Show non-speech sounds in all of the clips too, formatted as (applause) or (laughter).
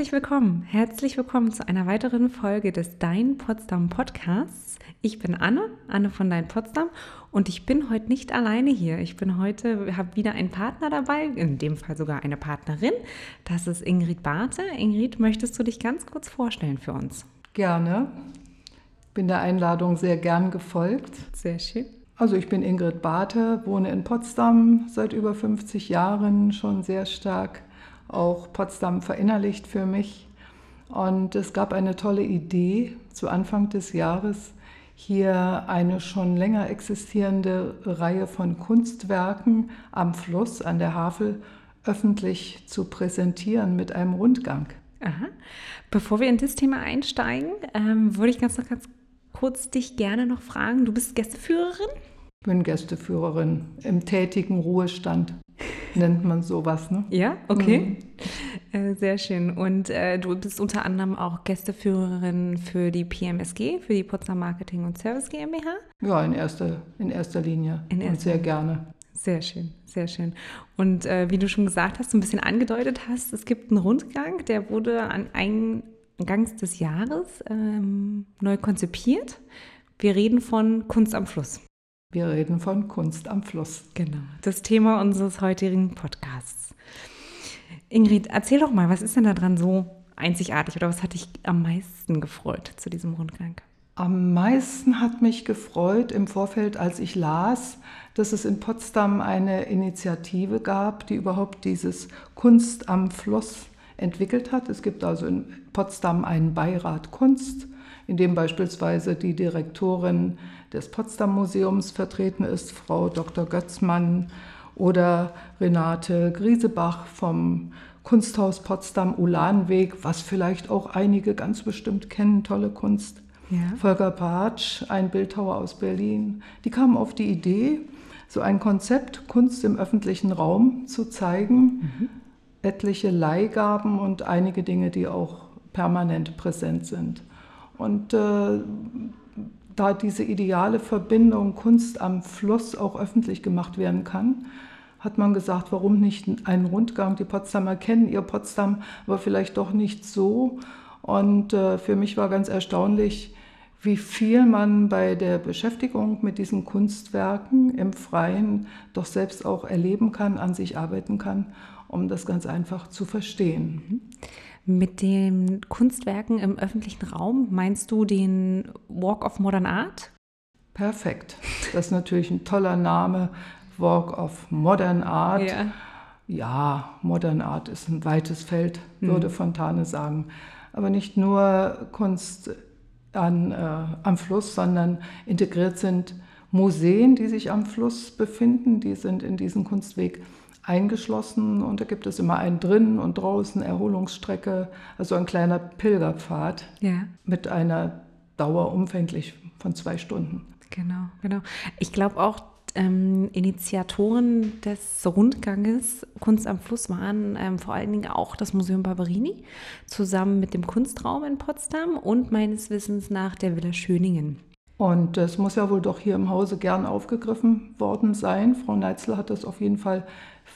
Herzlich willkommen, herzlich willkommen zu einer weiteren Folge des Dein Potsdam Podcasts. Ich bin Anne, Anne von Dein Potsdam und ich bin heute nicht alleine hier. Ich bin heute, habe wieder einen Partner dabei, in dem Fall sogar eine Partnerin. Das ist Ingrid Barthe. Ingrid, möchtest du dich ganz kurz vorstellen für uns? Gerne. Bin der Einladung sehr gern gefolgt. Sehr schön. Also ich bin Ingrid Barthe, wohne in Potsdam seit über 50 Jahren, schon sehr stark auch Potsdam verinnerlicht für mich. Und es gab eine tolle Idee zu Anfang des Jahres, hier eine schon länger existierende Reihe von Kunstwerken am Fluss, an der Havel, öffentlich zu präsentieren mit einem Rundgang. Aha. Bevor wir in das Thema einsteigen, ähm, würde ich ganz noch ganz kurz dich gerne noch fragen. Du bist Gästeführerin? Ich bin Gästeführerin im tätigen Ruhestand nennt man sowas. Ne? Ja, okay. Mhm. Äh, sehr schön. Und äh, du bist unter anderem auch Gästeführerin für die PMSG, für die Potsdam Marketing und Service GmbH? Ja, in erster, in erster Linie. In erster und sehr gerne. Sehr schön, sehr schön. Und äh, wie du schon gesagt hast, so ein bisschen angedeutet hast, es gibt einen Rundgang, der wurde an Eingangs des Jahres ähm, neu konzipiert. Wir reden von Kunst am Fluss. Wir reden von Kunst am Fluss. Genau, das Thema unseres heutigen Podcasts. Ingrid, erzähl doch mal, was ist denn daran so einzigartig oder was hat dich am meisten gefreut zu diesem Rundgang? Am meisten hat mich gefreut im Vorfeld, als ich las, dass es in Potsdam eine Initiative gab, die überhaupt dieses Kunst am Fluss entwickelt hat. Es gibt also in Potsdam einen Beirat Kunst, in dem beispielsweise die Direktorin des Potsdam Museums vertreten ist, Frau Dr. Götzmann oder Renate Griesebach vom Kunsthaus Potsdam Ulanweg, was vielleicht auch einige ganz bestimmt kennen, tolle Kunst. Ja. Volker Patsch, ein Bildhauer aus Berlin, die kamen auf die Idee, so ein Konzept Kunst im öffentlichen Raum zu zeigen, mhm. etliche Leihgaben und einige Dinge, die auch permanent präsent sind. Und äh, da diese ideale Verbindung Kunst am Fluss auch öffentlich gemacht werden kann, hat man gesagt, warum nicht einen Rundgang? Die Potsdamer kennen ihr Potsdam, aber vielleicht doch nicht so. Und äh, für mich war ganz erstaunlich, wie viel man bei der Beschäftigung mit diesen Kunstwerken im Freien doch selbst auch erleben kann, an sich arbeiten kann, um das ganz einfach zu verstehen. Mhm. Mit den Kunstwerken im öffentlichen Raum meinst du den Walk of Modern Art? Perfekt. Das ist natürlich ein toller Name. Walk of Modern Art. Ja, ja Modern Art ist ein weites Feld, würde mhm. Fontane sagen. Aber nicht nur Kunst an, äh, am Fluss, sondern integriert sind Museen, die sich am Fluss befinden. Die sind in diesen Kunstweg eingeschlossen und da gibt es immer einen drinnen und draußen Erholungsstrecke, also ein kleiner Pilgerpfad ja. mit einer Dauer umfänglich von zwei Stunden. Genau, genau. Ich glaube auch, ähm, Initiatoren des Rundganges Kunst am Fluss waren ähm, vor allen Dingen auch das Museum Barberini zusammen mit dem Kunstraum in Potsdam und meines Wissens nach der Villa Schöningen. Und das muss ja wohl doch hier im Hause gern aufgegriffen worden sein. Frau Neitzel hat das auf jeden Fall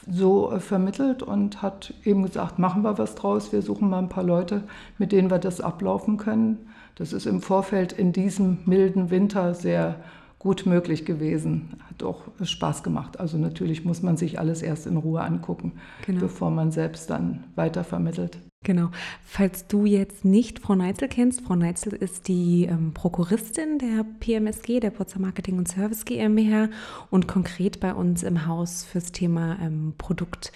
so äh, vermittelt und hat eben gesagt, machen wir was draus, wir suchen mal ein paar Leute, mit denen wir das ablaufen können. Das ist im Vorfeld in diesem milden Winter sehr gut möglich gewesen. Hat auch Spaß gemacht. Also natürlich muss man sich alles erst in Ruhe angucken, genau. bevor man selbst dann weitervermittelt. Genau. Falls du jetzt nicht Frau Neitzel kennst, Frau Neitzel ist die ähm, Prokuristin der PMSG, der Potsdam Marketing und Service GmbH und konkret bei uns im Haus fürs Thema ähm, Produkt,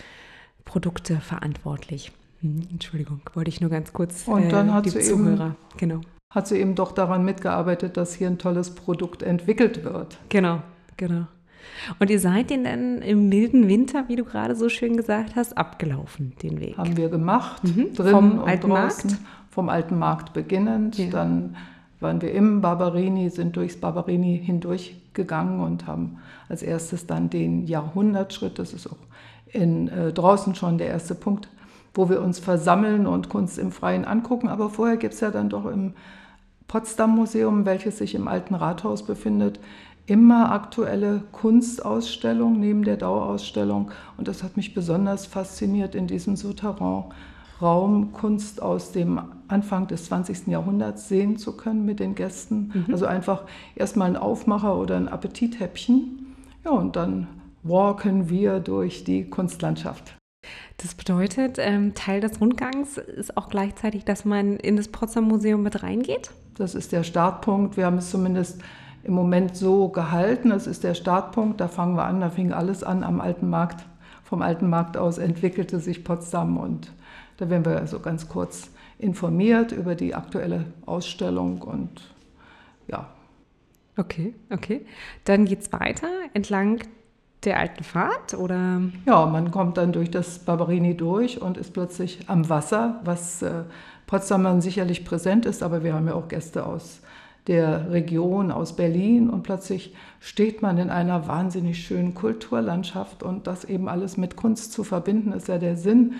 Produkte verantwortlich. Hm, Entschuldigung, wollte ich nur ganz kurz und dann äh, hat die sie Zuhörer. Eben, genau. Hat sie eben doch daran mitgearbeitet, dass hier ein tolles Produkt entwickelt wird. Genau, genau. Und ihr seid den dann im milden Winter, wie du gerade so schön gesagt hast, abgelaufen, den Weg. Haben wir gemacht, mhm. drin vom und alten draußen, Markt? vom alten Markt beginnend. Ja. Dann waren wir im Barberini, sind durchs Barberini hindurchgegangen und haben als erstes dann den Jahrhundertschritt, das ist auch in, äh, draußen schon der erste Punkt, wo wir uns versammeln und Kunst im Freien angucken. Aber vorher gibt es ja dann doch im Potsdam Museum, welches sich im alten Rathaus befindet, immer aktuelle Kunstausstellung neben der Dauerausstellung. Und das hat mich besonders fasziniert in diesem Souterrain. Raumkunst aus dem Anfang des 20. Jahrhunderts sehen zu können mit den Gästen. Mhm. Also einfach erstmal ein Aufmacher oder ein Appetithäppchen. Ja, und dann walken wir durch die Kunstlandschaft. Das bedeutet, ähm, Teil des Rundgangs ist auch gleichzeitig, dass man in das Potsdam Museum mit reingeht? Das ist der Startpunkt. Wir haben es zumindest im Moment so gehalten. Das ist der Startpunkt. Da fangen wir an. Da fing alles an am Alten Markt. Vom Alten Markt aus entwickelte sich Potsdam und da werden wir also ganz kurz informiert über die aktuelle Ausstellung und ja. Okay, okay. Dann geht es weiter entlang der alten Fahrt oder? Ja, man kommt dann durch das Barberini durch und ist plötzlich am Wasser, was äh, Potsdamern sicherlich präsent ist, aber wir haben ja auch Gäste aus der Region, aus Berlin und plötzlich steht man in einer wahnsinnig schönen Kulturlandschaft und das eben alles mit Kunst zu verbinden, ist ja der Sinn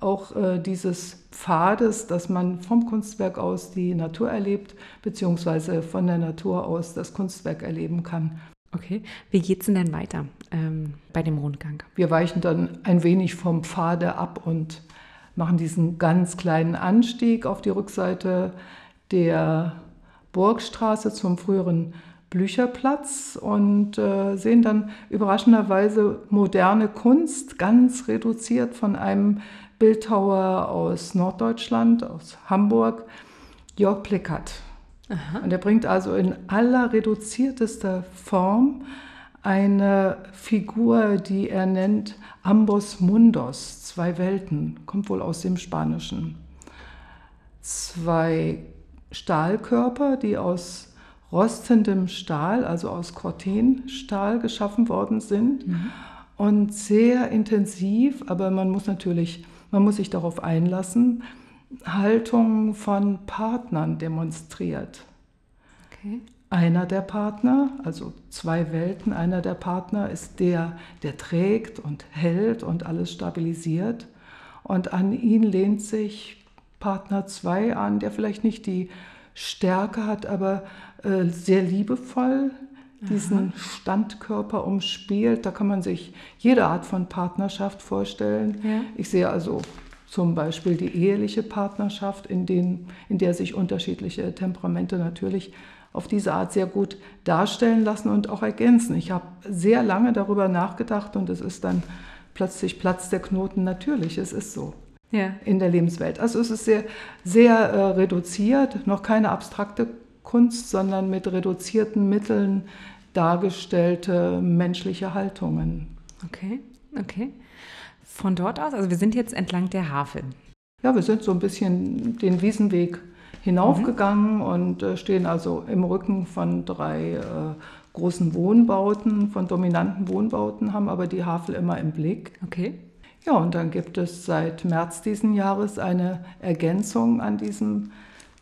auch äh, dieses Pfades, dass man vom Kunstwerk aus die Natur erlebt, beziehungsweise von der Natur aus das Kunstwerk erleben kann. Okay, wie geht es denn dann weiter ähm, bei dem Rundgang? Wir weichen dann ein wenig vom Pfade ab und machen diesen ganz kleinen Anstieg auf die Rückseite der Burgstraße zum früheren Blücherplatz und äh, sehen dann überraschenderweise moderne Kunst, ganz reduziert von einem Bildhauer aus Norddeutschland, aus Hamburg, Jörg Plickert. Und er bringt also in aller reduziertester Form eine Figur, die er nennt Ambos Mundos, zwei Welten, kommt wohl aus dem Spanischen. Zwei Stahlkörper, die aus rostendem Stahl, also aus Cortenstahl geschaffen worden sind mhm. und sehr intensiv, aber man muss natürlich, man muss sich darauf einlassen, Haltung von Partnern demonstriert. Okay. Einer der Partner, also zwei Welten, einer der Partner ist der, der trägt und hält und alles stabilisiert. Und an ihn lehnt sich Partner 2 an, der vielleicht nicht die Stärke hat, aber äh, sehr liebevoll diesen. Standkörper umspielt. Da kann man sich jede Art von Partnerschaft vorstellen. Ja. Ich sehe also zum Beispiel die eheliche Partnerschaft, in, den, in der sich unterschiedliche Temperamente natürlich auf diese Art sehr gut darstellen lassen und auch ergänzen. Ich habe sehr lange darüber nachgedacht und es ist dann plötzlich Platz der Knoten natürlich, es ist so ja. in der Lebenswelt. Also es ist sehr, sehr äh, reduziert, noch keine abstrakte Kunst, sondern mit reduzierten Mitteln dargestellte menschliche Haltungen. Okay, okay. Von dort aus, also wir sind jetzt entlang der Havel. Ja, wir sind so ein bisschen den Wiesenweg hinaufgegangen mhm. und äh, stehen also im Rücken von drei äh, großen Wohnbauten, von dominanten Wohnbauten, haben aber die Havel immer im Blick. Okay. Ja, und dann gibt es seit März diesen Jahres eine Ergänzung an diesem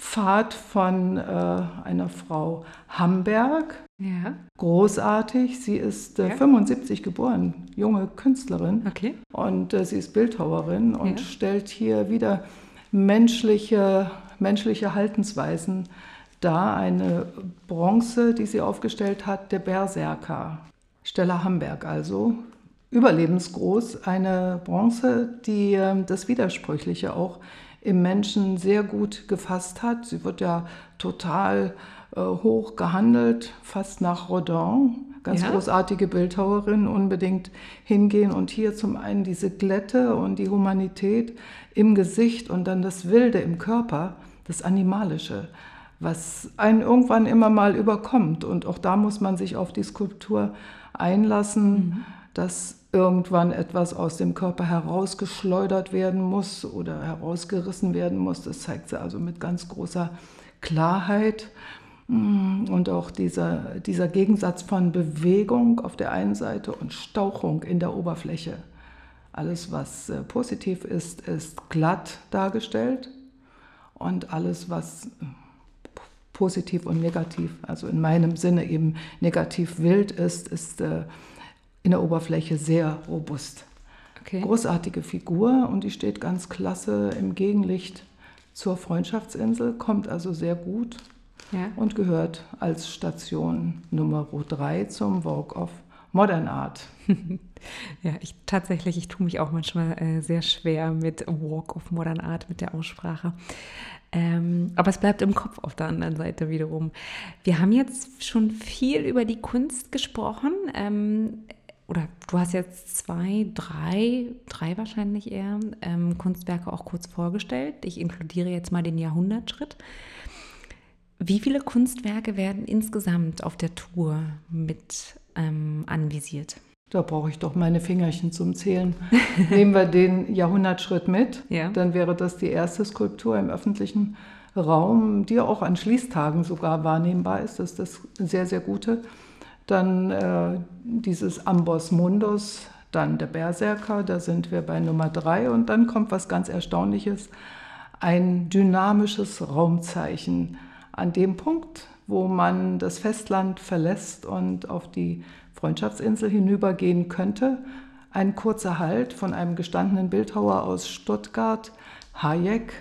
Pfad von äh, einer Frau Hamberg. Ja. Großartig. Sie ist äh, ja. 75 geboren, junge Künstlerin. Okay. Und äh, sie ist Bildhauerin und ja. stellt hier wieder menschliche, menschliche Haltensweisen dar. Eine Bronze, die sie aufgestellt hat, der Berserker. Stella Hamberg also, überlebensgroß, eine Bronze, die ähm, das Widersprüchliche auch im Menschen sehr gut gefasst hat. Sie wird ja total äh, hoch gehandelt, fast nach Rodin. Ganz ja. großartige Bildhauerin, unbedingt hingehen und hier zum einen diese Glätte und die Humanität im Gesicht und dann das Wilde im Körper, das Animalische, was einen irgendwann immer mal überkommt. Und auch da muss man sich auf die Skulptur einlassen, mhm. Dass irgendwann etwas aus dem Körper herausgeschleudert werden muss oder herausgerissen werden muss. Das zeigt sie also mit ganz großer Klarheit. Mm, und auch dieser, dieser Gegensatz von Bewegung auf der einen Seite und Stauchung in der Oberfläche. Alles, was äh, positiv ist, ist glatt dargestellt und alles, was positiv und negativ, also in meinem Sinne eben negativ wild ist, ist äh, in der Oberfläche sehr robust. Okay. Großartige Figur und die steht ganz klasse im Gegenlicht zur Freundschaftsinsel, kommt also sehr gut ja. und gehört als Station Nummer 3 zum Walk of Modern Art. (laughs) ja, ich tatsächlich, ich tue mich auch manchmal äh, sehr schwer mit Walk of Modern Art, mit der Aussprache. Ähm, aber es bleibt im Kopf auf der anderen Seite wiederum. Wir haben jetzt schon viel über die Kunst gesprochen. Ähm, oder du hast jetzt zwei, drei, drei wahrscheinlich eher ähm, Kunstwerke auch kurz vorgestellt. Ich inkludiere jetzt mal den Jahrhundertschritt. Wie viele Kunstwerke werden insgesamt auf der Tour mit ähm, anvisiert? Da brauche ich doch meine Fingerchen zum Zählen. (laughs) Nehmen wir den Jahrhundertschritt mit, ja. dann wäre das die erste Skulptur im öffentlichen Raum, die auch an Schließtagen sogar wahrnehmbar ist. Das ist das sehr, sehr gute. Dann äh, dieses Amboss Mundus, dann der Berserker, da sind wir bei Nummer drei. Und dann kommt was ganz Erstaunliches, ein dynamisches Raumzeichen an dem Punkt, wo man das Festland verlässt und auf die Freundschaftsinsel hinübergehen könnte. Ein kurzer Halt von einem gestandenen Bildhauer aus Stuttgart, Hayek.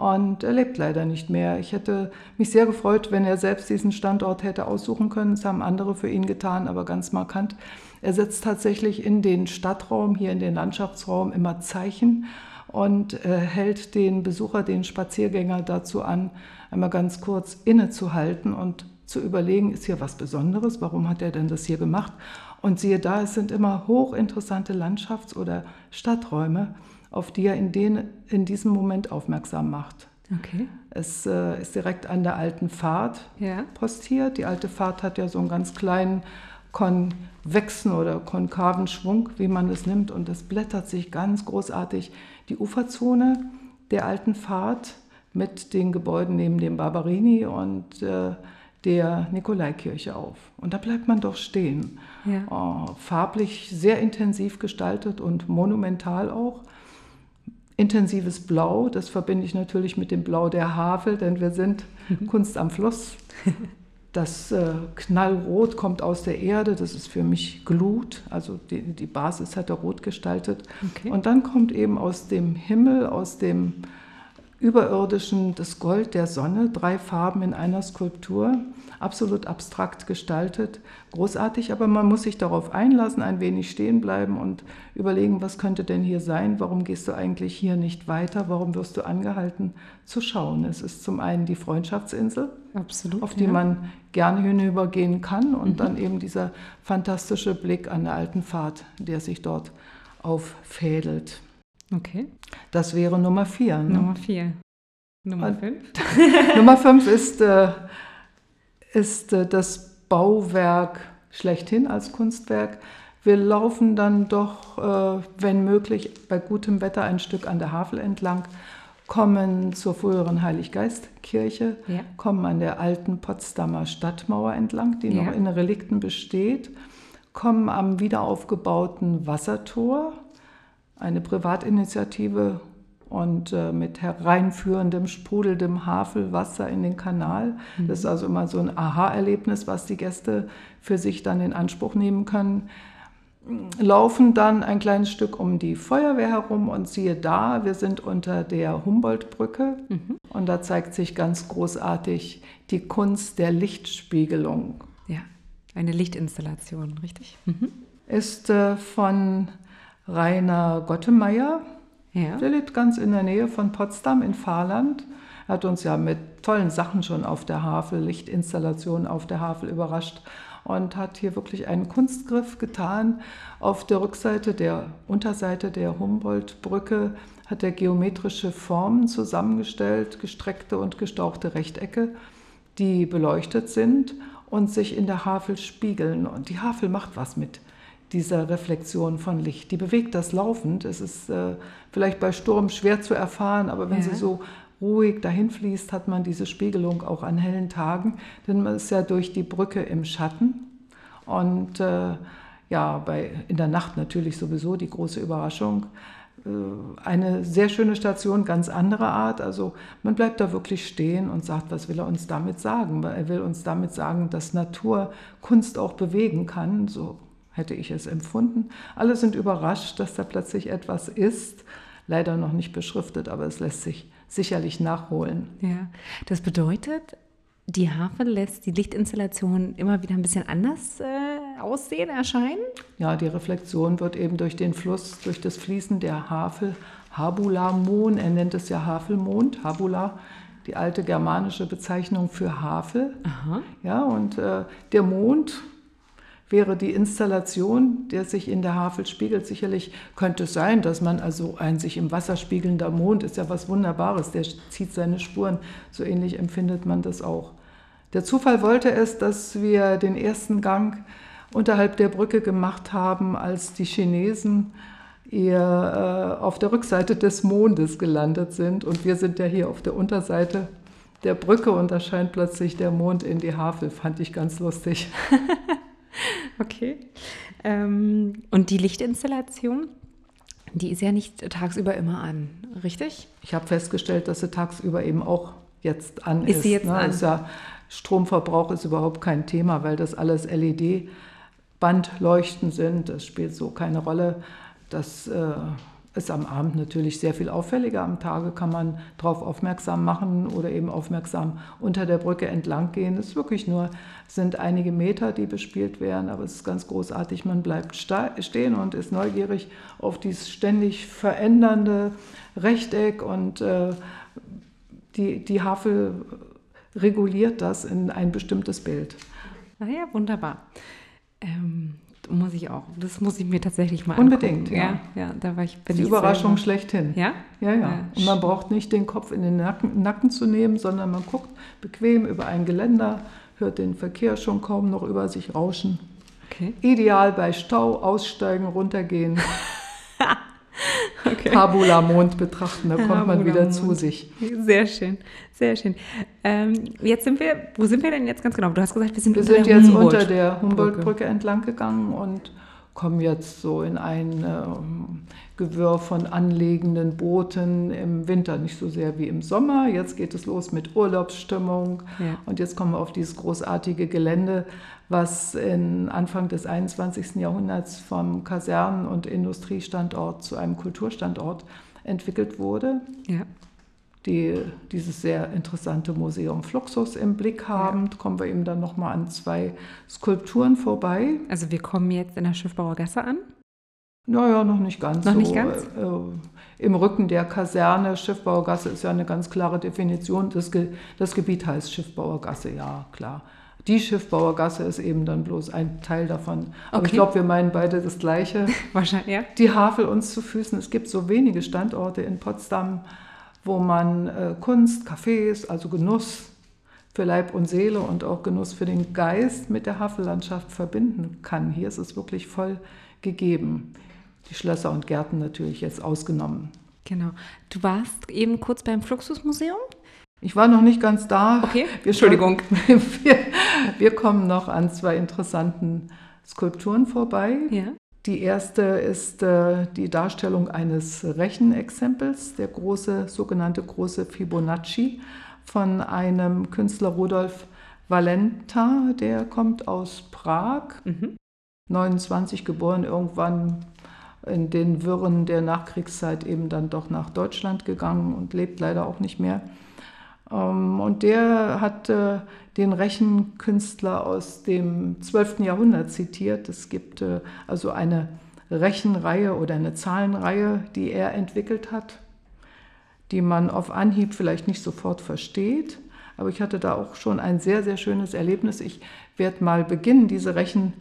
Und er lebt leider nicht mehr. Ich hätte mich sehr gefreut, wenn er selbst diesen Standort hätte aussuchen können. Das haben andere für ihn getan, aber ganz markant. Er setzt tatsächlich in den Stadtraum, hier in den Landschaftsraum immer Zeichen und äh, hält den Besucher, den Spaziergänger dazu an, einmal ganz kurz innezuhalten und zu überlegen, ist hier was Besonderes, warum hat er denn das hier gemacht? Und siehe da, es sind immer hochinteressante Landschafts- oder Stadträume, auf die er in, den, in diesem Moment aufmerksam macht. Okay. Es äh, ist direkt an der alten Fahrt ja. postiert. Die alte Fahrt hat ja so einen ganz kleinen konvexen oder konkaven Schwung, wie man es nimmt, und es blättert sich ganz großartig die Uferzone der alten Fahrt mit den Gebäuden neben dem Barberini und äh, der Nikolaikirche auf. Und da bleibt man doch stehen. Ja. Oh, farblich sehr intensiv gestaltet und monumental auch. Intensives Blau, das verbinde ich natürlich mit dem Blau der Havel, denn wir sind Kunst am Fluss. (laughs) Das äh, Knallrot kommt aus der Erde, das ist für mich Glut, also die, die Basis hat er rot gestaltet. Okay. Und dann kommt eben aus dem Himmel, aus dem Überirdischen das Gold der Sonne, drei Farben in einer Skulptur, absolut abstrakt gestaltet, großartig, aber man muss sich darauf einlassen, ein wenig stehen bleiben und überlegen, was könnte denn hier sein, warum gehst du eigentlich hier nicht weiter, warum wirst du angehalten zu schauen. Es ist zum einen die Freundschaftsinsel, absolut, auf die ja. man gerne hinübergehen kann und mhm. dann eben dieser fantastische Blick an der alten Fahrt, der sich dort auffädelt. Okay. Das wäre Nummer vier. Ne? Nummer vier. Nummer fünf? (laughs) Nummer fünf ist, äh, ist äh, das Bauwerk schlechthin als Kunstwerk. Wir laufen dann doch, äh, wenn möglich, bei gutem Wetter ein Stück an der Havel entlang, kommen zur früheren Heiliggeistkirche, ja. kommen an der alten Potsdamer Stadtmauer entlang, die ja. noch in Relikten besteht, kommen am wiederaufgebauten Wassertor eine Privatinitiative und äh, mit hereinführendem, sprudelndem Havelwasser in den Kanal. Mhm. Das ist also immer so ein Aha-Erlebnis, was die Gäste für sich dann in Anspruch nehmen können. Laufen dann ein kleines Stück um die Feuerwehr herum und siehe da, wir sind unter der Humboldtbrücke mhm. und da zeigt sich ganz großartig die Kunst der Lichtspiegelung. Ja, eine Lichtinstallation, richtig? Mhm. Ist äh, von Rainer Gottemeyer. Ja. Der lebt ganz in der Nähe von Potsdam in Fahrland. Er hat uns ja mit tollen Sachen schon auf der Havel, Lichtinstallationen auf der Havel überrascht und hat hier wirklich einen Kunstgriff getan. Auf der Rückseite, der Unterseite der Humboldt-Brücke hat er geometrische Formen zusammengestellt, gestreckte und gestauchte Rechtecke, die beleuchtet sind und sich in der Havel spiegeln. Und die Havel macht was mit dieser Reflexion von Licht. Die bewegt das laufend. Es ist äh, vielleicht bei Sturm schwer zu erfahren, aber wenn ja. sie so ruhig dahin fließt, hat man diese Spiegelung auch an hellen Tagen, denn man ist ja durch die Brücke im Schatten und äh, ja, bei, in der Nacht natürlich sowieso die große Überraschung. Äh, eine sehr schöne Station, ganz anderer Art. Also man bleibt da wirklich stehen und sagt, was will er uns damit sagen? Er will uns damit sagen, dass Natur Kunst auch bewegen kann. So hätte ich es empfunden. Alle sind überrascht, dass da plötzlich etwas ist. Leider noch nicht beschriftet, aber es lässt sich sicherlich nachholen. Ja, das bedeutet, die Havel lässt die Lichtinstallation immer wieder ein bisschen anders äh, aussehen, erscheinen? Ja, die Reflexion wird eben durch den Fluss, durch das Fließen der Havel, Habula-Mon, er nennt es ja Havelmond, Habula, die alte germanische Bezeichnung für Havel. Aha. Ja, und äh, der Mond wäre die Installation, der sich in der Havel spiegelt. Sicherlich könnte es sein, dass man also ein sich im Wasser spiegelnder Mond ist ja was Wunderbares, der zieht seine Spuren. So ähnlich empfindet man das auch. Der Zufall wollte es, dass wir den ersten Gang unterhalb der Brücke gemacht haben, als die Chinesen eher äh, auf der Rückseite des Mondes gelandet sind. Und wir sind ja hier auf der Unterseite der Brücke und da scheint plötzlich der Mond in die Havel. Fand ich ganz lustig. (laughs) (laughs) okay. Ähm, und die Lichtinstallation, die ist ja nicht tagsüber immer an, richtig? Ich habe festgestellt, dass sie tagsüber eben auch jetzt an ist. Ist sie jetzt ne? an? Ist ja, Stromverbrauch ist überhaupt kein Thema, weil das alles LED-Bandleuchten sind. Das spielt so keine Rolle. Das äh, ist am Abend natürlich sehr viel auffälliger. Am Tage kann man darauf aufmerksam machen oder eben aufmerksam unter der Brücke entlang gehen. Es ist wirklich nur, sind einige Meter, die bespielt werden, aber es ist ganz großartig. Man bleibt stehen und ist neugierig auf dieses ständig verändernde Rechteck und äh, die, die Havel reguliert das in ein bestimmtes Bild. Ah ja, wunderbar. Ähm, muss ich auch. Das muss ich mir tatsächlich mal Unbedingt, angucken. ja. ja. ja da war ich, bin Die ich Überraschung selber. schlechthin. Ja? Ja, ja. Ja. Und man braucht nicht den Kopf in den Nacken, Nacken zu nehmen, sondern man guckt bequem über ein Geländer, hört den Verkehr schon kaum noch über sich rauschen. Okay. Ideal bei Stau, aussteigen, runtergehen, (laughs) okay. Tabula-Mond betrachten, da kommt man wieder Tabula-Mond. zu sich. Sehr schön, sehr schön. Ähm, jetzt sind wir, wo sind wir denn jetzt ganz genau? Du hast gesagt, wir sind Wir unter sind der jetzt Humboldt- unter der Humboldtbrücke entlang gegangen und kommen jetzt so in ein ähm, Gewirr von anlegenden Booten im Winter, nicht so sehr wie im Sommer. Jetzt geht es los mit Urlaubsstimmung Ja. und jetzt kommen wir auf dieses großartige Gelände, was in Anfang des 21. Jahrhunderts vom Kasernen- und Industriestandort zu einem Kulturstandort entwickelt wurde Ja. Die dieses sehr interessante Museum Fluxus im Blick haben, kommen wir eben dann nochmal an zwei Skulpturen vorbei. Also wir kommen jetzt in der Schiffbauer Gasse an. Naja, noch nicht ganz Noch so. nicht ganz? Äh, Im Rücken der Kaserne, Schiffbauergasse ist ja eine ganz klare Definition. Das, Ge das Gebiet heißt Schiffbauergasse, ja, klar. Die Schiffbauergasse ist eben dann bloß ein Teil davon. Aber ich Okay. glaube, wir meinen beide das Gleiche. (laughs) Wahrscheinlich, ja. die Havel uns zu Füßen. Es gibt so wenige Standorte in Potsdam, wo man äh, Kunst, Cafés, also Genuss für Leib und Seele und auch Genuss für den Geist mit der Havellandschaft verbinden kann. Hier ist es wirklich voll gegeben. Die Schlösser und Gärten natürlich jetzt ausgenommen. Genau. Du warst eben kurz beim Fluxusmuseum. Ich war noch nicht ganz da. Okay, Wir Entschuldigung. (laughs) Wir, wir kommen noch an zwei interessanten Skulpturen vorbei. Ja. Die erste ist äh, die Darstellung eines Rechenexempels, der große, sogenannte große Fibonacci von einem Künstler Rudolf Valenta, der kommt aus Prag, Mhm. 29 geboren, irgendwann in den Wirren der Nachkriegszeit eben dann doch nach Deutschland gegangen und lebt leider auch nicht mehr. Ähm, Und der hat den Rechenkünstler aus dem 12. Jahrhundert zitiert. Es gibt äh, also eine Rechenreihe oder eine Zahlenreihe, die er entwickelt hat, die man auf Anhieb vielleicht nicht sofort versteht. Aber ich hatte da auch schon ein sehr, sehr schönes Erlebnis. Ich werde mal beginnen, diese Rechen,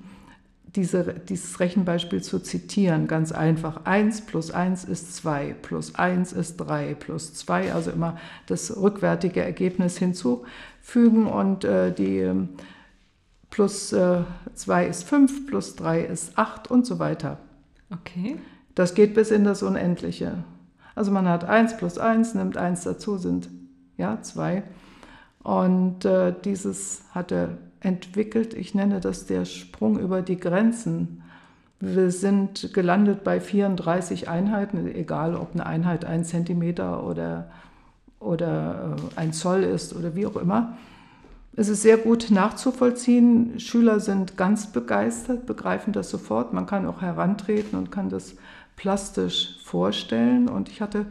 diese, dieses Rechenbeispiel zu zitieren. Ganz einfach. 1 plus 1 ist 2, plus 1 ist 3, plus 2, also immer das rückwärtige Ergebnis hinzufügen. Und äh, die ähm, plus äh, 2 ist 5, plus 3 ist 8 und so weiter. Okay. Das geht bis in das Unendliche. Also man hat 1 plus 1, nimmt 1 dazu, sind ja 2. Und äh, dieses hat er entwickelt. Ich nenne das der Sprung über die Grenzen. Wir sind gelandet bei 34 Einheiten, egal ob eine Einheit ein Zentimeter oder, oder äh, ein Zoll ist oder wie auch immer. Es ist sehr gut nachzuvollziehen. Schüler sind ganz begeistert, begreifen das sofort. Man kann auch herantreten und kann das plastisch vorstellen. Und ich hatte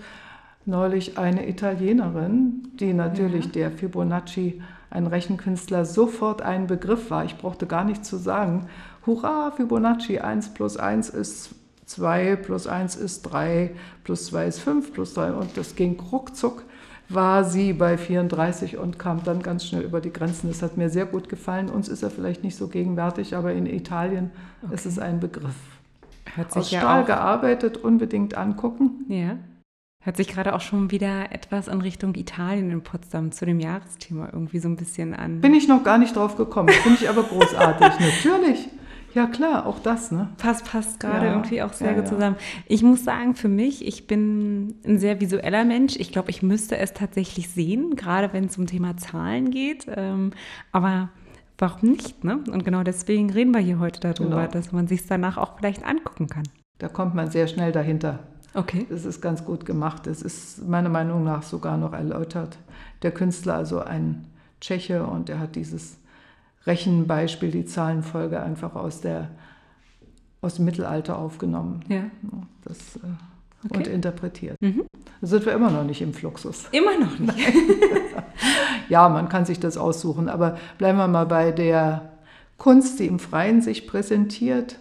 neulich eine Italienerin, die natürlich Ja. der Fibonacci ein Rechenkünstler sofort ein Begriff war. Ich brauchte gar nichts zu sagen. Hurra, Fibonacci, 1 plus 1 ist 2, plus 1 ist 3, plus 2 ist 5, plus 3 und das ging ruckzuck war sie bei 34 und kam dann ganz schnell über die Grenzen. Das hat mir sehr gut gefallen. Uns ist er vielleicht nicht so gegenwärtig, aber in Italien okay. ist es ein Begriff. Hört sich Aus ja Stahl gearbeitet, unbedingt angucken. Ja. Hört sich gerade auch schon wieder etwas in Richtung Italien in Potsdam zu dem Jahresthema irgendwie so ein bisschen an. Bin ich noch gar nicht drauf gekommen. Finde ich aber großartig. (laughs) Natürlich. Ja, klar, auch das, ne? Passt, passt gerade ja, irgendwie auch sehr ja, gut zusammen. Ich muss sagen, für mich, ich bin ein sehr visueller Mensch. Ich glaube, ich müsste es tatsächlich sehen, gerade wenn es um Thema Zahlen geht. Ähm, aber warum nicht, ne? Und genau deswegen reden wir hier heute darüber, genau. dass man sich danach auch vielleicht angucken kann. Da kommt man sehr schnell dahinter. Okay. Das ist ganz gut gemacht. Es ist meiner Meinung nach sogar noch erläutert. Der Künstler, also ein Tscheche, und er hat dieses Rechenbeispiel, die Zahlenfolge einfach aus, der, aus dem Mittelalter aufgenommen. Ja. Das, äh, okay. Und interpretiert. Mhm. Da sind wir immer noch nicht im Fluxus. Immer noch nicht. (laughs) ja, man kann sich das aussuchen, aber bleiben wir mal bei der Kunst, die im Freien sich präsentiert.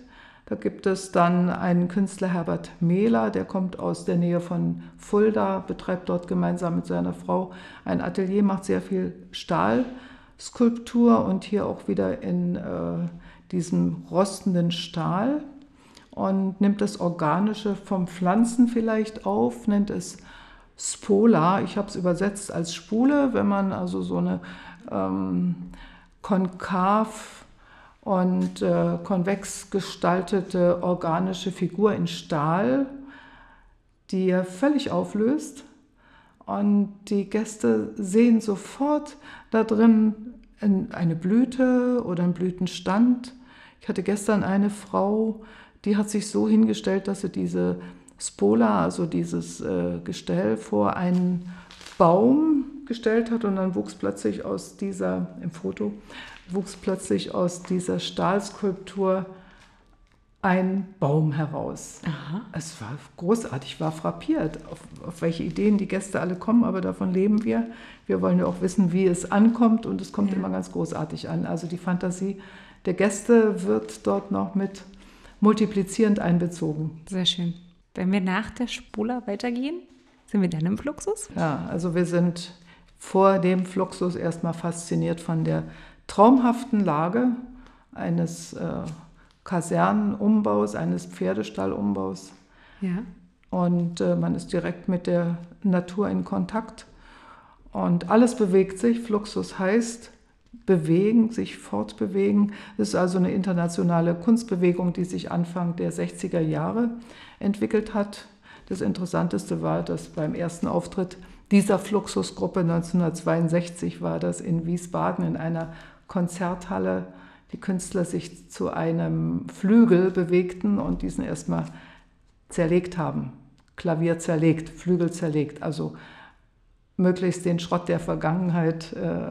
Da gibt es dann einen Künstler, Herbert Mehler, der kommt aus der Nähe von Fulda, betreibt dort gemeinsam mit seiner Frau ein Atelier, macht sehr viel Stahl. Skulptur und hier auch wieder in äh, diesem rostenden Stahl und nimmt das Organische vom Pflanzen vielleicht auf, nennt es Spola. Ich habe es übersetzt als Spule, wenn man also so eine ähm, konkav und äh, konvex gestaltete organische Figur in Stahl, die er völlig auflöst. Und die Gäste sehen sofort da drin eine Blüte oder einen Blütenstand. Ich hatte gestern eine Frau, die hat sich so hingestellt, dass sie diese Spola, also dieses äh, Gestell, vor einen Baum gestellt hat und dann wuchs plötzlich aus dieser, im Foto, wuchs plötzlich aus dieser Stahlskulptur ein Baum heraus. Aha. Es war großartig, ich war frappiert, auf, auf, welche Ideen die Gäste alle kommen, aber davon leben wir. Wir wollen ja auch wissen, wie es ankommt und es kommt ja. immer ganz großartig an. Also die Fantasie der Gäste wird dort noch mit multiplizierend einbezogen. Sehr schön. Wenn wir nach der Spula weitergehen, sind wir dann im Fluxus? Ja, also wir sind vor dem Fluxus erstmal fasziniert von der traumhaften Lage eines äh, Kasernenumbaus, eines Pferdestallumbaus. Ja. Und äh, man ist direkt mit der Natur in Kontakt. Und alles bewegt sich. Fluxus heißt bewegen, sich fortbewegen. Es ist also eine internationale Kunstbewegung, die sich Anfang der 60er Jahre entwickelt hat. Das Interessanteste war, dass beim ersten Auftritt dieser Fluxusgruppe 1962 war das in Wiesbaden in einer Konzerthalle die Künstler sich zu einem Flügel bewegten und diesen erstmal zerlegt haben. Klavier zerlegt, Flügel zerlegt, also möglichst den Schrott der Vergangenheit äh,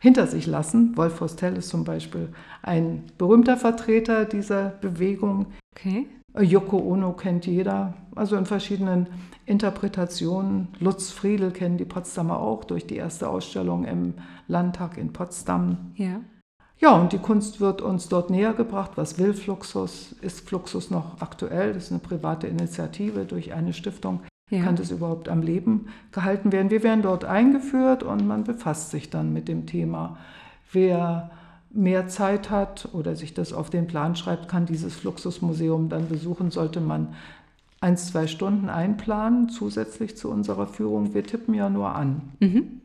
hinter sich lassen. Wolf Hostel ist zum Beispiel ein berühmter Vertreter dieser Bewegung. Okay. Yoko Ono kennt jeder, also in verschiedenen Interpretationen. Lutz Friedel kennen die Potsdamer auch durch die erste Ausstellung im Landtag in Potsdam. Ja. Ja, und die Kunst wird uns dort näher gebracht. Was will Fluxus? Ist Fluxus noch aktuell? Das ist eine private Initiative durch eine Stiftung. Ja. Kann das überhaupt am Leben gehalten werden? Wir werden dort eingeführt und man befasst sich dann mit dem Thema. Wer mehr Zeit hat oder sich das auf den Plan schreibt, kann dieses Fluxusmuseum dann besuchen. Sollte man ein, zwei Stunden einplanen, zusätzlich zu unserer Führung. Wir tippen ja nur an. Mhm.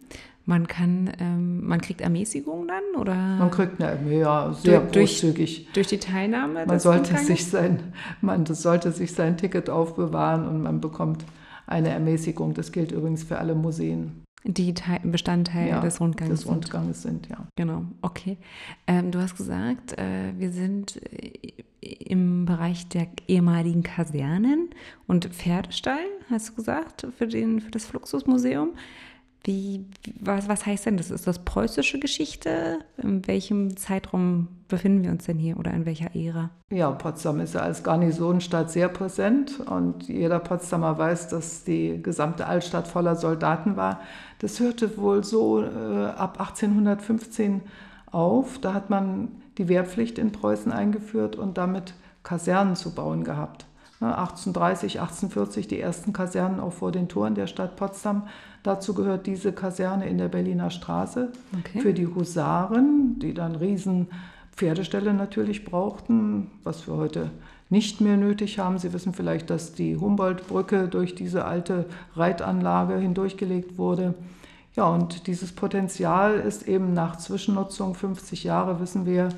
Man kann, ähm, man kriegt Ermäßigung dann oder? Man kriegt eine, ja, sehr durch, großzügig. Durch die Teilnahme? Man sollte sich sein, man sollte sich sein Ticket aufbewahren und man bekommt eine Ermäßigung. Das gilt übrigens für alle Museen. Die Teil, Bestandteile ja, des Rundgangs, des Rundgangs sind. ja. Genau, okay. Ähm, du hast gesagt, äh, wir sind äh, im Bereich der ehemaligen Kasernen und Pferdestall, hast du gesagt, für, den, für das Fluxusmuseum. Wie, was, was heißt denn das? Ist das preußische Geschichte? In welchem Zeitraum befinden wir uns denn hier oder in welcher Ära? Ja, Potsdam ist ja als Garnisonstadt sehr präsent und jeder Potsdamer weiß, dass die gesamte Altstadt voller Soldaten war. Das hörte wohl so äh, ab 1815 auf. Da hat man die Wehrpflicht in Preußen eingeführt und damit Kasernen zu bauen gehabt. 1830, 1840 die ersten Kasernen auch vor den Toren der Stadt Potsdam. Dazu gehört diese Kaserne in der Berliner Straße okay. für die Husaren, die dann riesen Pferdeställe natürlich brauchten, was wir heute nicht mehr nötig haben. Sie wissen vielleicht, dass die Humboldtbrücke durch diese alte Reitanlage hindurchgelegt wurde. Ja, und dieses Potenzial ist eben nach Zwischennutzung, 50 Jahre wissen wir,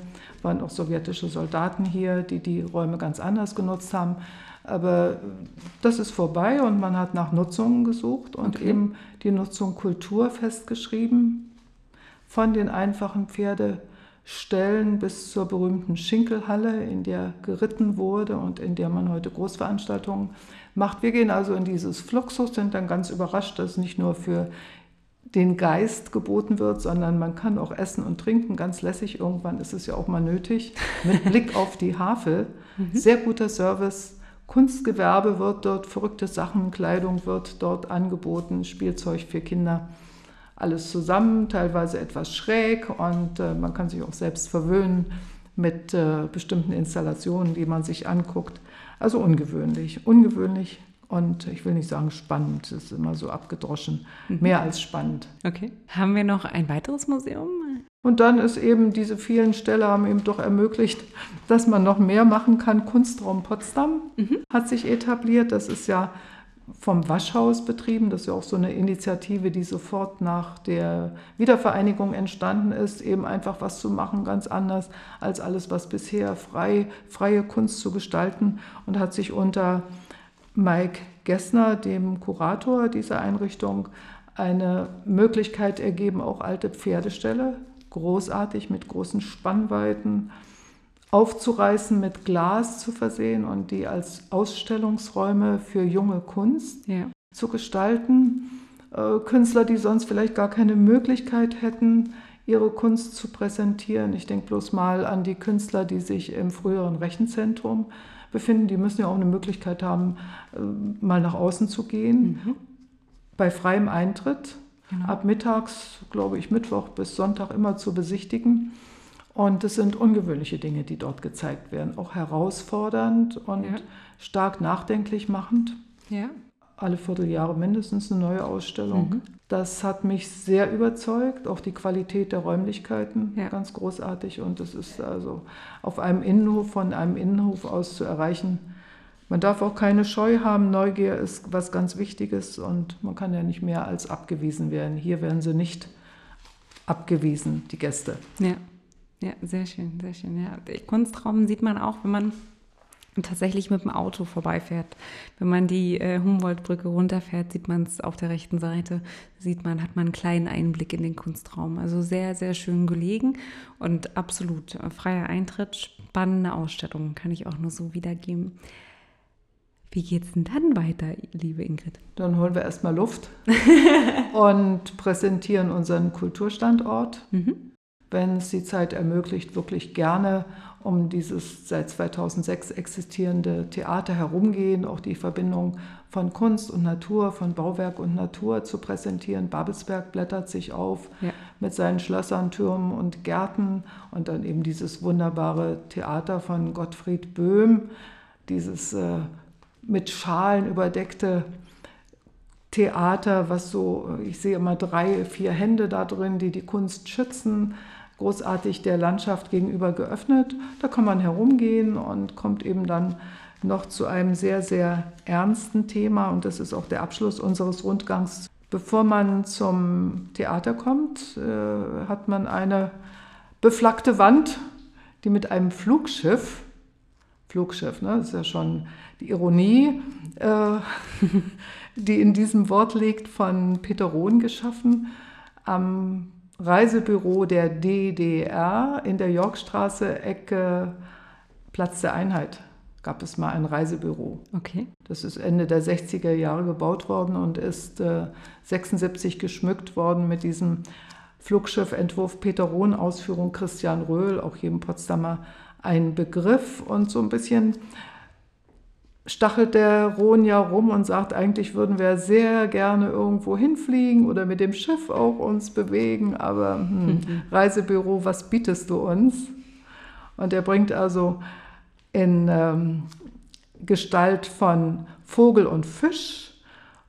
waren auch sowjetische Soldaten hier, die die Räume ganz anders genutzt haben. Aber das ist vorbei und man hat nach Nutzungen gesucht und okay. eben die Nutzung Kultur festgeschrieben. Von den einfachen Pferdeställen bis zur berühmten Schinkelhalle, in der geritten wurde und in der man heute Großveranstaltungen macht. Wir gehen also in dieses Fluxus, sind dann ganz überrascht, dass nicht nur für den Geist geboten wird, sondern man kann auch essen und trinken, ganz lässig. Irgendwann ist es ja auch mal nötig, mit (laughs) Blick auf die Havel. Mhm. Sehr guter Service Kunstgewerbe wird dort, verrückte Sachen, Kleidung wird dort angeboten, Spielzeug für Kinder. Alles zusammen, teilweise etwas schräg und äh, man kann sich auch selbst verwöhnen mit äh, bestimmten Installationen, die man sich anguckt. Also ungewöhnlich, ungewöhnlich und ich will nicht sagen spannend, das ist immer so abgedroschen, mhm. mehr als spannend. Okay. Haben wir noch ein weiteres Museum? Und dann ist eben diese vielen Ställe haben eben doch ermöglicht, dass man noch mehr machen kann. Kunstraum Potsdam mhm. hat sich etabliert. Das ist ja vom Waschhaus betrieben. Das ist ja auch so eine Initiative, die sofort nach der Wiedervereinigung entstanden ist, eben einfach was zu machen, ganz anders als alles, was bisher frei, freie Kunst zu gestalten und hat sich unter Mike Gessner, dem Kurator dieser Einrichtung, eine Möglichkeit ergeben, auch alte Pferdeställe großartig mit großen Spannweiten aufzureißen, mit Glas zu versehen und die als Ausstellungsräume für junge Kunst ja. zu gestalten. Äh, Künstler, die sonst vielleicht gar keine Möglichkeit hätten, ihre Kunst zu präsentieren. Ich denke bloß mal an die Künstler, die sich im früheren Rechenzentrum befinden. Die müssen ja auch eine Möglichkeit haben, äh, mal nach außen zu gehen. Mhm. Bei freiem Eintritt Genau. Ab mittags, glaube ich, Mittwoch bis Sonntag immer zu besichtigen. Und es sind ungewöhnliche Dinge, die dort gezeigt werden, auch herausfordernd und ja. stark nachdenklich machend. Ja. Alle Vierteljahre mindestens eine neue Ausstellung. Mhm. Das hat mich sehr überzeugt, auch die Qualität der Räumlichkeiten, ja. ganz großartig. Und es ist also auf einem Innenhof, von einem Innenhof aus zu erreichen, man darf auch keine Scheu haben. Neugier ist was ganz Wichtiges und man kann ja nicht mehr als abgewiesen werden. Hier werden sie nicht abgewiesen, die Gäste. Ja, ja sehr schön, sehr schön. Ja. Kunstraum sieht man auch, wenn man tatsächlich mit dem Auto vorbeifährt. Wenn man die äh, Humboldtbrücke runterfährt, sieht man es auf der rechten Seite, sieht man, hat man einen kleinen Einblick in den Kunstraum. Also sehr, sehr schön gelegen und absolut äh, freier Eintritt, spannende Ausstattung, kann ich auch nur so wiedergeben. Wie geht's denn dann weiter, liebe Ingrid? Dann holen wir erstmal Luft (laughs) und präsentieren unseren Kulturstandort. Mhm. Wenn es die Zeit ermöglicht, wirklich gerne um dieses seit 2006 existierende Theater herumgehen, auch die Verbindung von Kunst und Natur, von Bauwerk und Natur zu präsentieren. Babelsberg blättert sich auf ja. mit seinen Schlössern, Türmen und Gärten und dann eben dieses wunderbare Theater von Gottfried Böhm, dieses äh, mit Schalen überdeckte Theater, was so, ich sehe immer drei, vier Hände da drin, die die Kunst schützen, großartig der Landschaft gegenüber geöffnet. Da kann man herumgehen und kommt eben dann noch zu einem sehr, sehr ernsten Thema und das ist auch der Abschluss unseres Rundgangs. Bevor man zum Theater kommt, äh, hat man eine beflaggte Wand, die mit einem Flugschiff, Flugschiff, ne, das ist ja schon die Ironie, äh, (laughs) die in diesem Wort liegt, von Peter Rohn geschaffen, am Reisebüro der DDR in der Yorkstraße, Ecke Platz der Einheit. gab es mal ein Reisebüro. Okay. Das ist Ende der 60er Jahre gebaut worden und ist äh, 76 geschmückt worden mit diesem Flugschiffentwurf Peter Rohn, Ausführung Christian Röhl, auch jedem Potsdamer ein Begriff und so ein bisschen stachelt der Rohn ja rum und sagt, eigentlich würden wir sehr gerne irgendwo hinfliegen oder mit dem Schiff auch uns bewegen, aber hm. (laughs) Reisebüro, was bietest du uns? Und er bringt also in ähm, Gestalt von Vogel und Fisch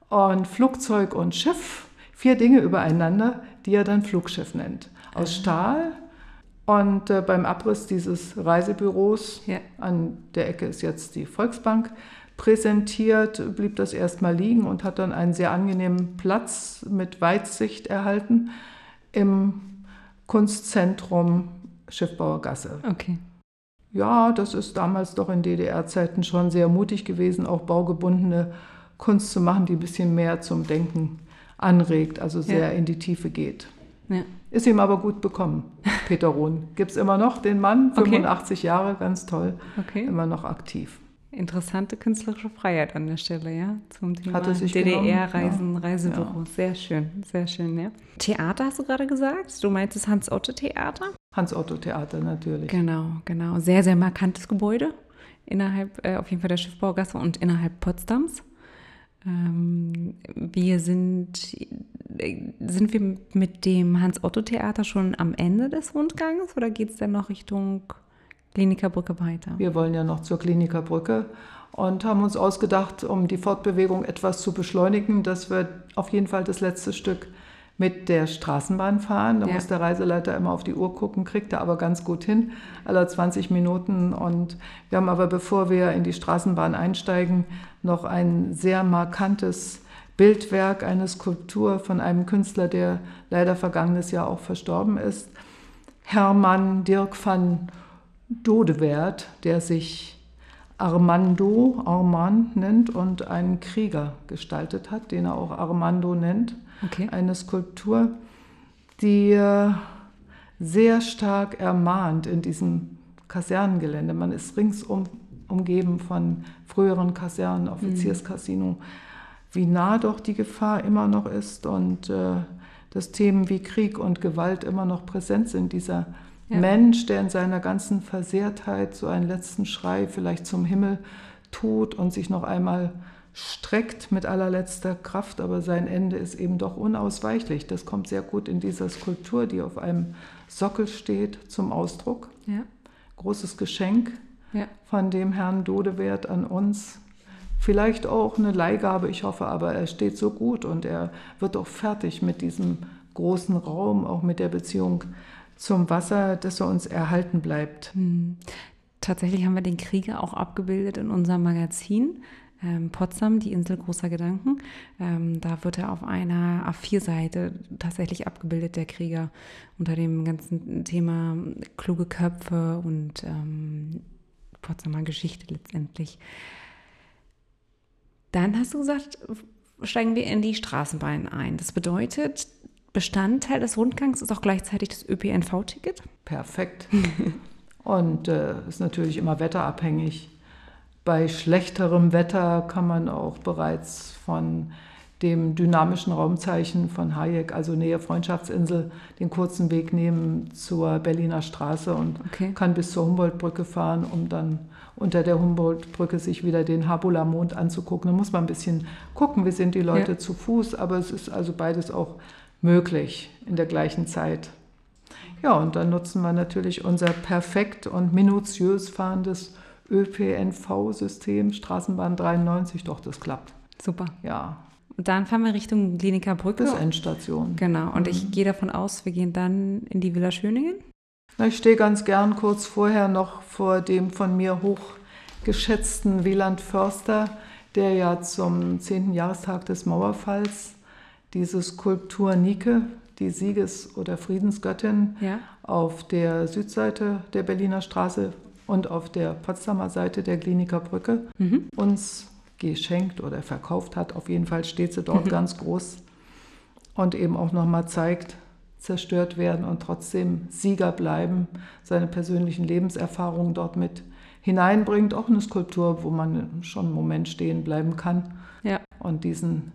und Flugzeug und Schiff vier Dinge übereinander, die er dann Flugschiff nennt. Aus ah. Stahl. Und äh, beim Abriss dieses Reisebüros, ja. an der Ecke ist jetzt die Volksbank, präsentiert, blieb das erstmal liegen und hat dann einen sehr angenehmen Platz mit Weitsicht erhalten im Kunstzentrum Schiffbauergasse. Okay. Ja, das ist damals doch in DDR-Zeiten schon sehr mutig gewesen, auch baugebundene Kunst zu machen, die ein bisschen mehr zum Denken anregt, also sehr ja. in die Tiefe geht. Ja. Ist ihm aber gut bekommen, Peter Rohn. Gibt es immer noch den Mann, 85 okay. Jahre, ganz toll, okay. immer noch aktiv. Interessante künstlerische Freiheit an der Stelle, ja, zum Thema DDR-Reisen, ja. Reisebüro. Ja. Sehr schön, sehr schön, ja. Theater hast du gerade gesagt? Du meinst das Hans-Otto-Theater? Hans-Otto-Theater, natürlich. Genau, genau. Sehr, sehr markantes Gebäude innerhalb, äh, auf jeden Fall der Schiffbaugasse und innerhalb Potsdams. Ähm, wir sind, sind wir mit dem Hans-Otto-Theater schon am Ende des Rundgangs oder geht es dann noch Richtung Klinikerbrücke weiter? Wir wollen ja noch zur Klinikerbrücke und haben uns ausgedacht, um die Fortbewegung etwas zu beschleunigen, dass wir auf jeden Fall das letzte Stück mit der Straßenbahn fahren. Da ja. muss der Reiseleiter immer auf die Uhr gucken, kriegt er aber ganz gut hin, aller 20 Minuten. Und wir haben aber, bevor wir in die Straßenbahn einsteigen, noch ein sehr markantes Bildwerk, eine Skulptur von einem Künstler, der leider vergangenes Jahr auch verstorben ist. Hermann Dirk van Dodewert, der sich Armando, Armand nennt und einen Krieger gestaltet hat, den er auch Armando nennt okay. eine Skulptur, die äh, sehr stark ermahnt in diesem Kasernengelände. Man ist ringsum umgeben von früheren Kasernen, Offizierscasino, wie nah doch die Gefahr immer noch ist und äh, dass Themen wie Krieg und Gewalt immer noch präsent sind. Dieser ja. Mensch, der in seiner ganzen Versehrtheit so einen letzten Schrei vielleicht zum Himmel tut und sich noch einmal streckt mit allerletzter Kraft, aber sein Ende ist eben doch unausweichlich. Das kommt sehr gut in dieser Skulptur, die auf einem Sockel steht, zum Ausdruck. Ja. Großes Geschenk ja. von dem Herrn Dodewert an uns. Vielleicht auch eine Leihgabe, ich hoffe, aber er steht so gut und er wird auch fertig mit diesem großen Raum, auch mit der Beziehung zum Wasser, dass er uns erhalten bleibt. Hm. Tatsächlich haben wir den Krieger auch abgebildet in unserem Magazin ähm, Potsdam, die Insel großer Gedanken. Ähm, da wird er auf einer A4-Seite tatsächlich abgebildet, der Krieger, unter dem ganzen Thema kluge Köpfe und ähm, Potsdamer Geschichte letztendlich. Dann hast du gesagt, steigen wir in die Straßenbahn ein. Das bedeutet, Bestandteil des Rundgangs ist auch gleichzeitig das ÖPNV-Ticket? Perfekt. Und äh, ist natürlich immer wetterabhängig. Bei schlechterem Wetter kann man auch bereits von dem dynamischen Raumzeichen von Hayek, also Nähe Freundschaftsinsel, den kurzen Weg nehmen zur Berliner Straße und okay. kann bis zur Humboldtbrücke fahren, um dann unter der Humboldtbrücke sich wieder den Habula-Mond anzugucken. Da muss man ein bisschen gucken, wie sind die Leute ja. zu Fuß, aber es ist also beides auch möglich in der gleichen Zeit. Ja, und dann nutzen wir natürlich unser perfekt und minutiös fahrendes ÖPNV-System, Straßenbahn 93, doch, das klappt. Super. Ja. Und dann fahren wir Richtung Kliniker Brücke. Das ist Endstation. Genau. Und mhm. ich gehe davon aus, wir gehen dann in die Villa Schöningen. Na, ich stehe ganz gern kurz vorher noch vor dem von mir hochgeschätzten Wieland Förster, der ja zum 10. Jahrestag des Mauerfalls diese Skulptur Nike, die Sieges- oder Friedensgöttin, ja. auf der Südseite der Berliner Straße und auf der Potsdamer Seite der Kliniker Brücke mhm. uns geschenkt oder verkauft hat. Auf jeden Fall steht sie dort mhm. ganz groß und eben auch nochmal zeigt, zerstört werden und trotzdem Sieger bleiben, seine persönlichen Lebenserfahrungen dort mit hineinbringt. Auch eine Skulptur, wo man schon einen Moment stehen bleiben kann Ja. und diesen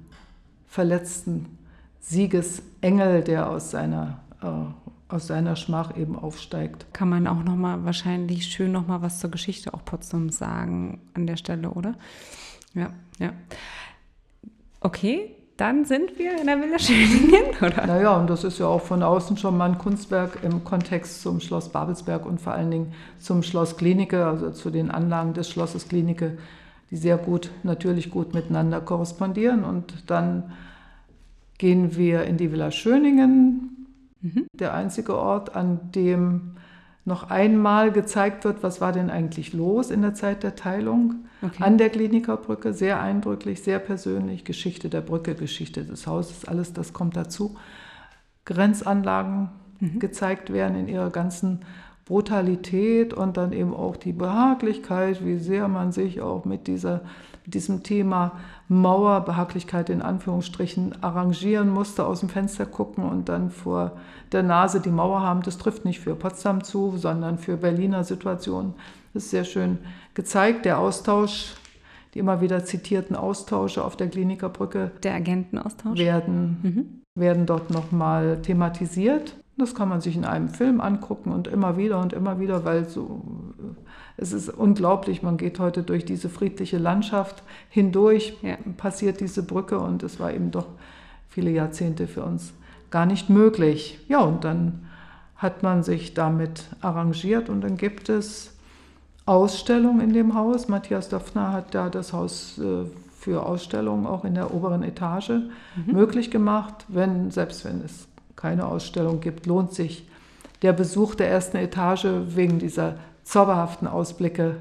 verletzten Siegesengel, der aus seiner, äh, aus seiner Schmach eben aufsteigt. Kann man auch nochmal wahrscheinlich schön nochmal was zur Geschichte auch Potsdams sagen an der Stelle, oder? Ja, ja. Okay, dann sind wir in der Villa Schöningen, (laughs) oder? Naja, und das ist ja auch von außen schon mal ein Kunstwerk im Kontext zum Schloss Babelsberg und vor allen Dingen zum Schloss Klinike, also zu den Anlagen des Schlosses Klinike, die sehr gut, natürlich gut miteinander korrespondieren. Und dann gehen wir in die Villa Schöningen, Mhm. der einzige Ort, an dem noch einmal gezeigt wird, was war denn eigentlich los in der Zeit der Teilung Okay. an der Klinikerbrücke. Sehr eindrücklich, sehr persönlich. Geschichte der Brücke, Geschichte des Hauses, alles das kommt dazu. Grenzanlagen gezeigt werden in ihrer ganzen Brutalität und dann eben auch die Behaglichkeit, wie sehr man sich auch mit, dieser, diesem Thema Mauer, Behaglichkeit in Anführungsstrichen, arrangieren musste, aus dem Fenster gucken und dann vor der Nase die Mauer haben. Das trifft nicht für Potsdam zu, sondern für Berliner Situationen. Das ist sehr schön gezeigt. Der Austausch, die immer wieder zitierten Austausche auf der Klinikerbrücke Der Agentenaustausch. werden, Mhm. werden dort nochmal thematisiert. Das kann man sich in einem Film angucken und immer wieder und immer wieder, weil so, es ist unglaublich, man geht heute durch diese friedliche Landschaft hindurch, Ja. passiert diese Brücke und es war eben doch viele Jahrzehnte für uns gar nicht möglich. Ja, und dann hat man sich damit arrangiert und dann gibt es Ausstellungen in dem Haus. Matthias Döpfner hat da das Haus äh, für Ausstellungen auch in der oberen Etage möglich gemacht. Wenn, selbst wenn es keine Ausstellung gibt, lohnt sich der Besuch der ersten Etage wegen dieser zauberhaften Ausblicke.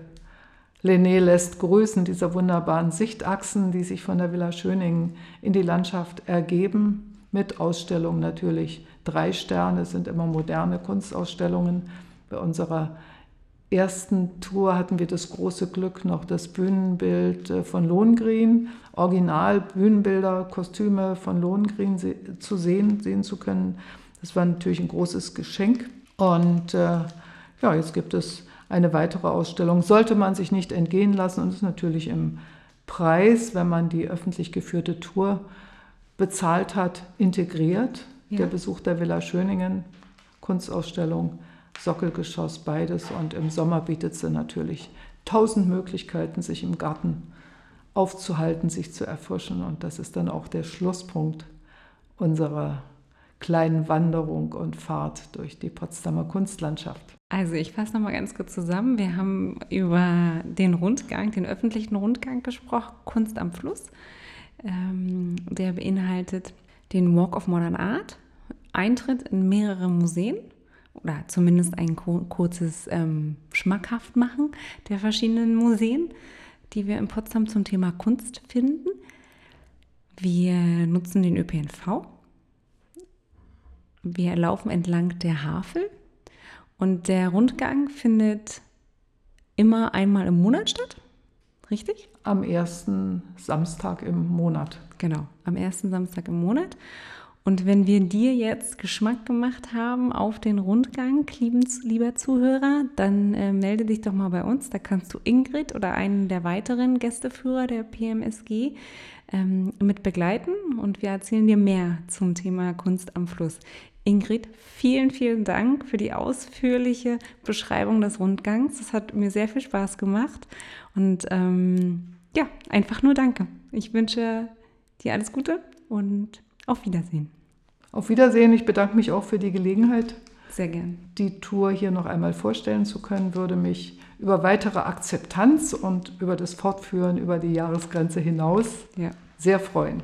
Lené lässt grüßen, dieser wunderbaren Sichtachsen, die sich von der Villa Schöningen in die Landschaft ergeben. Mit Ausstellungen natürlich. Drei Sterne sind immer moderne Kunstausstellungen. Bei unserer ersten Tour hatten wir das große Glück, noch das Bühnenbild äh, von Lohengrin, Original Bühnenbilder, Kostüme von Lohengrin zu sehen, sehen zu können. Das war natürlich ein großes Geschenk. Und äh, ja, jetzt gibt es eine weitere Ausstellung. Sollte man sich nicht entgehen lassen und ist natürlich im Preis, wenn man die öffentlich geführte Tour bezahlt hat, integriert. Ja. Der Besuch der Villa Schöningen, Kunstausstellung, Sockelgeschoss, beides. Und im Sommer bietet sie natürlich tausend Möglichkeiten, sich im Garten aufzuhalten, sich zu erforschen. Und das ist dann auch der Schlusspunkt unserer kleinen Wanderung und Fahrt durch die Potsdamer Kunstlandschaft. Also ich fasse nochmal ganz kurz zusammen. Wir haben über den Rundgang, den öffentlichen Rundgang gesprochen, Kunst am Fluss. Ähm, der beinhaltet den Walk of Modern Art, Eintritt in mehrere Museen oder zumindest ein ku- kurzes ähm, Schmackhaft machen der verschiedenen Museen, die wir in Potsdam zum Thema Kunst finden. Wir nutzen den ÖPNV. Wir laufen entlang der Havel und der Rundgang findet immer einmal im Monat statt. Richtig? Am ersten Samstag im Monat. Genau, am ersten Samstag im Monat. Und wenn wir dir jetzt Geschmack gemacht haben auf den Rundgang, lieber Zuhörer, dann äh, melde dich doch mal bei uns. Da kannst du Ingrid oder einen der weiteren Gästeführer der PMSG ähm, mit begleiten und wir erzählen dir mehr zum Thema Kunst am Fluss. Ingrid, vielen, vielen Dank für die ausführliche Beschreibung des Rundgangs. Das hat mir sehr viel Spaß gemacht. Und ähm, ja, einfach nur danke. Ich wünsche dir alles Gute und auf Wiedersehen. Auf Wiedersehen. Ich bedanke mich auch für die Gelegenheit, Sehr gern. die Tour hier noch einmal vorstellen zu können. Würde mich über weitere Akzeptanz und über das Fortführen über die Jahresgrenze hinaus Ja. sehr freuen.